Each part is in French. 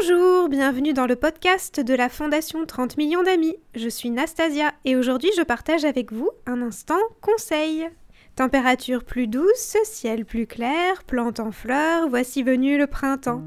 Bonjour, bienvenue dans le podcast de la Fondation 30 millions d'amis. Je suis Nastasia et aujourd'hui je partage avec vous un instant conseil. Température plus douce, ciel plus clair, plantes en fleurs, voici venu le printemps.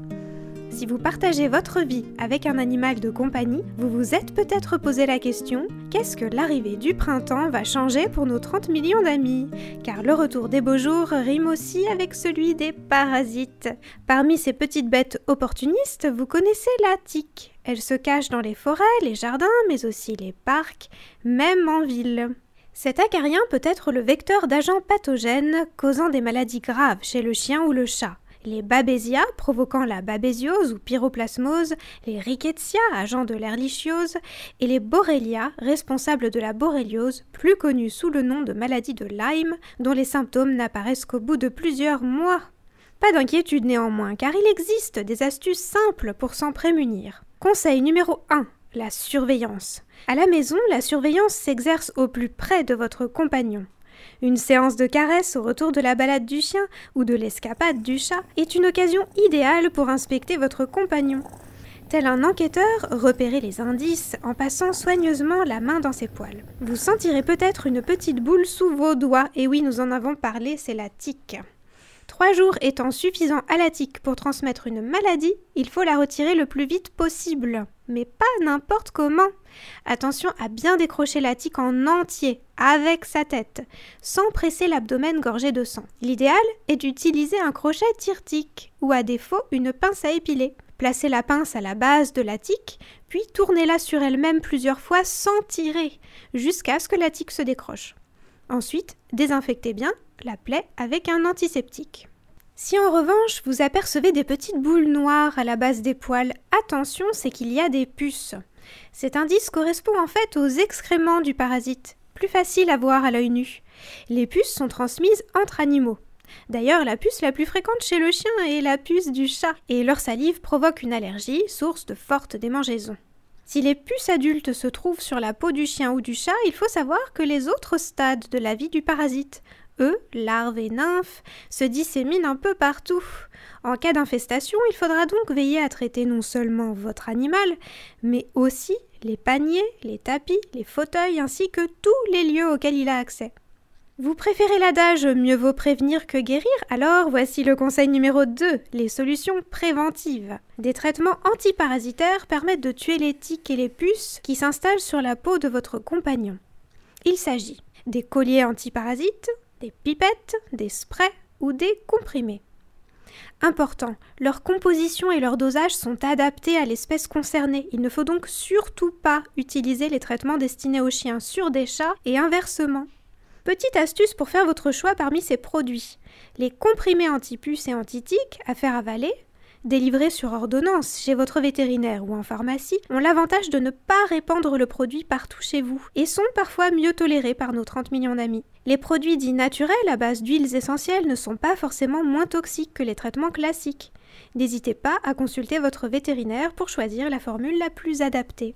Si vous partagez votre vie avec un animal de compagnie, vous vous êtes peut-être posé la question qu'est-ce que l'arrivée du printemps va changer pour nos 30 millions d'amis? Car le retour des beaux jours rime aussi avec celui des parasites. Parmi ces petites bêtes opportunistes, vous connaissez la tique. Elle se cache dans les forêts, les jardins, mais aussi les parcs, même en ville. Cet acarien peut être le vecteur d'agents pathogènes causant des maladies graves chez le chien ou le chat les Babesia provoquant la babésiose ou pyroplasmose, les Rickettsia agents de l'erlichiose et les Borrelia responsables de la borréliose, plus connue sous le nom de maladie de Lyme, dont les symptômes n'apparaissent qu'au bout de plusieurs mois. Pas d'inquiétude néanmoins, car il existe des astuces simples pour s'en prémunir. Conseil numéro 1 la surveillance. À la maison, la surveillance s'exerce au plus près de votre compagnon. Une séance de caresse au retour de la balade du chien ou de l'escapade du chat est une occasion idéale pour inspecter votre compagnon. Tel un enquêteur, repérez les indices en passant soigneusement la main dans ses poils. Vous sentirez peut-être une petite boule sous vos doigts, et oui, nous en avons parlé, c'est la tique. Trois jours étant suffisant à la tique pour transmettre une maladie, il faut la retirer le plus vite possible. Mais pas n'importe comment. Attention à bien décrocher la tique en entier, avec sa tête, sans presser l'abdomen gorgé de sang. L'idéal est d'utiliser un crochet tire-tique, ou à défaut une pince à épiler. Placez la pince à la base de la tique, puis tournez-la sur elle-même plusieurs fois sans tirer, jusqu'à ce que la tique se décroche. Ensuite, désinfectez bien la plaie avec un antiseptique. Si en revanche vous apercevez des petites boules noires à la base des poils, attention, c'est qu'il y a des puces. Cet indice correspond en fait aux excréments du parasite, plus facile à voir à l'œil nu. Les puces sont transmises entre animaux. D'ailleurs, la puce la plus fréquente chez le chien est la puce du chat, et leur salive provoque une allergie, source de fortes démangeaisons. Si les puces adultes se trouvent sur la peau du chien ou du chat, il faut savoir que les autres stades de la vie du parasite, larves et nymphes, se disséminent un peu partout. En cas d'infestation, il faudra donc veiller à traiter non seulement votre animal, mais aussi les paniers, les tapis, les fauteuils ainsi que tous les lieux auxquels il a accès. Vous préférez l'adage mieux vaut prévenir que guérir Alors voici le conseil numéro 2, les solutions préventives. Des traitements antiparasitaires permettent de tuer les tiques et les puces qui s'installent sur la peau de votre compagnon. Il s'agit des colliers antiparasites, des pipettes, des sprays ou des comprimés. Important, leur composition et leur dosage sont adaptés à l'espèce concernée. Il ne faut donc surtout pas utiliser les traitements destinés aux chiens sur des chats et inversement. Petite astuce pour faire votre choix parmi ces produits. Les comprimés antipuces et antitiques à faire avaler délivrés sur ordonnance chez votre vétérinaire ou en pharmacie ont l'avantage de ne pas répandre le produit partout chez vous et sont parfois mieux tolérés par nos 30 millions d'amis. Les produits dits naturels à base d'huiles essentielles ne sont pas forcément moins toxiques que les traitements classiques. N'hésitez pas à consulter votre vétérinaire pour choisir la formule la plus adaptée.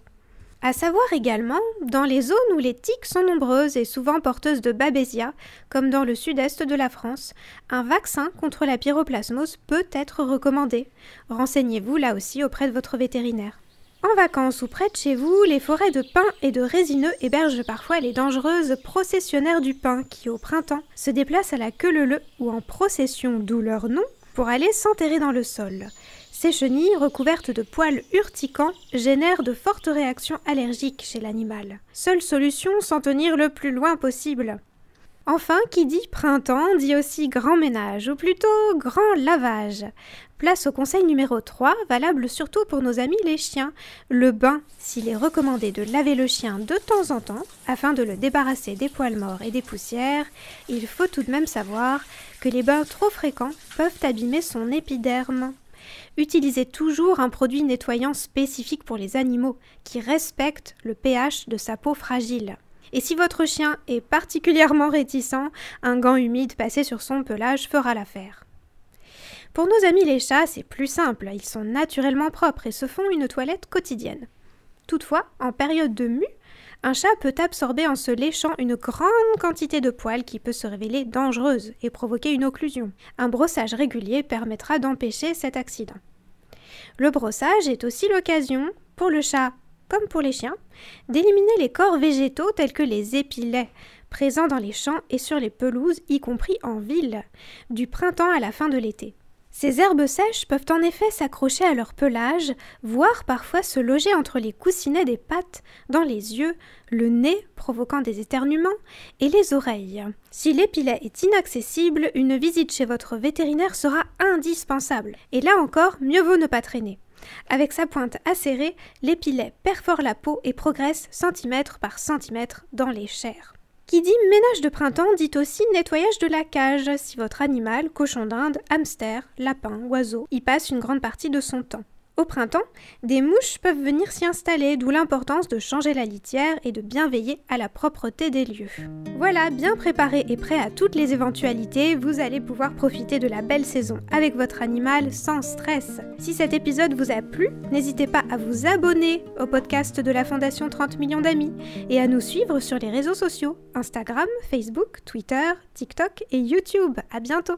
À savoir également, dans les zones où les tiques sont nombreuses et souvent porteuses de babésia, comme dans le sud-est de la France, un vaccin contre la pyroplasmose peut être recommandé. Renseignez-vous là aussi auprès de votre vétérinaire. En vacances ou près de chez vous, les forêts de pins et de résineux hébergent parfois les dangereuses processionnaires du pin qui, au printemps, se déplacent à la queue leu ou en procession, d'où leur nom, pour aller s'enterrer dans le sol. Ces chenilles, recouvertes de poils urticants, génèrent de fortes réactions allergiques chez l'animal. Seule solution, s'en tenir le plus loin possible. Enfin, qui dit printemps dit aussi grand ménage, ou plutôt grand lavage. Place au conseil numéro 3, valable surtout pour nos amis les chiens. Le bain, s'il est recommandé de laver le chien de temps en temps, afin de le débarrasser des poils morts et des poussières, il faut tout de même savoir que les bains trop fréquents peuvent abîmer son épiderme. Utilisez toujours un produit nettoyant spécifique pour les animaux qui respecte le pH de sa peau fragile. Et si votre chien est particulièrement réticent, un gant humide passé sur son pelage fera l'affaire. Pour nos amis les chats, c'est plus simple, ils sont naturellement propres et se font une toilette quotidienne. Toutefois, en période de mue, un chat peut absorber en se léchant une grande quantité de poils qui peut se révéler dangereuse et provoquer une occlusion. Un brossage régulier permettra d'empêcher cet accident. Le brossage est aussi l'occasion, pour le chat comme pour les chiens, d'éliminer les corps végétaux tels que les épilets, présents dans les champs et sur les pelouses, y compris en ville, du printemps à la fin de l'été. Ces herbes sèches peuvent en effet s'accrocher à leur pelage, voire parfois se loger entre les coussinets des pattes, dans les yeux, le nez, provoquant des éternuements, et les oreilles. Si l'épilet est inaccessible, une visite chez votre vétérinaire sera indispensable. Et là encore, mieux vaut ne pas traîner. Avec sa pointe acérée, l'épilet perfore la peau et progresse centimètre par centimètre dans les chairs. Qui dit ménage de printemps dit aussi nettoyage de la cage si votre animal, cochon d'Inde, hamster, lapin, oiseau, y passe une grande partie de son temps. Au printemps, des mouches peuvent venir s'y installer, d'où l'importance de changer la litière et de bien veiller à la propreté des lieux. Voilà, bien préparé et prêt à toutes les éventualités, vous allez pouvoir profiter de la belle saison avec votre animal sans stress. Si cet épisode vous a plu, n'hésitez pas à vous abonner au podcast de la Fondation 30 millions d'amis et à nous suivre sur les réseaux sociaux Instagram, Facebook, Twitter, TikTok et YouTube. À bientôt!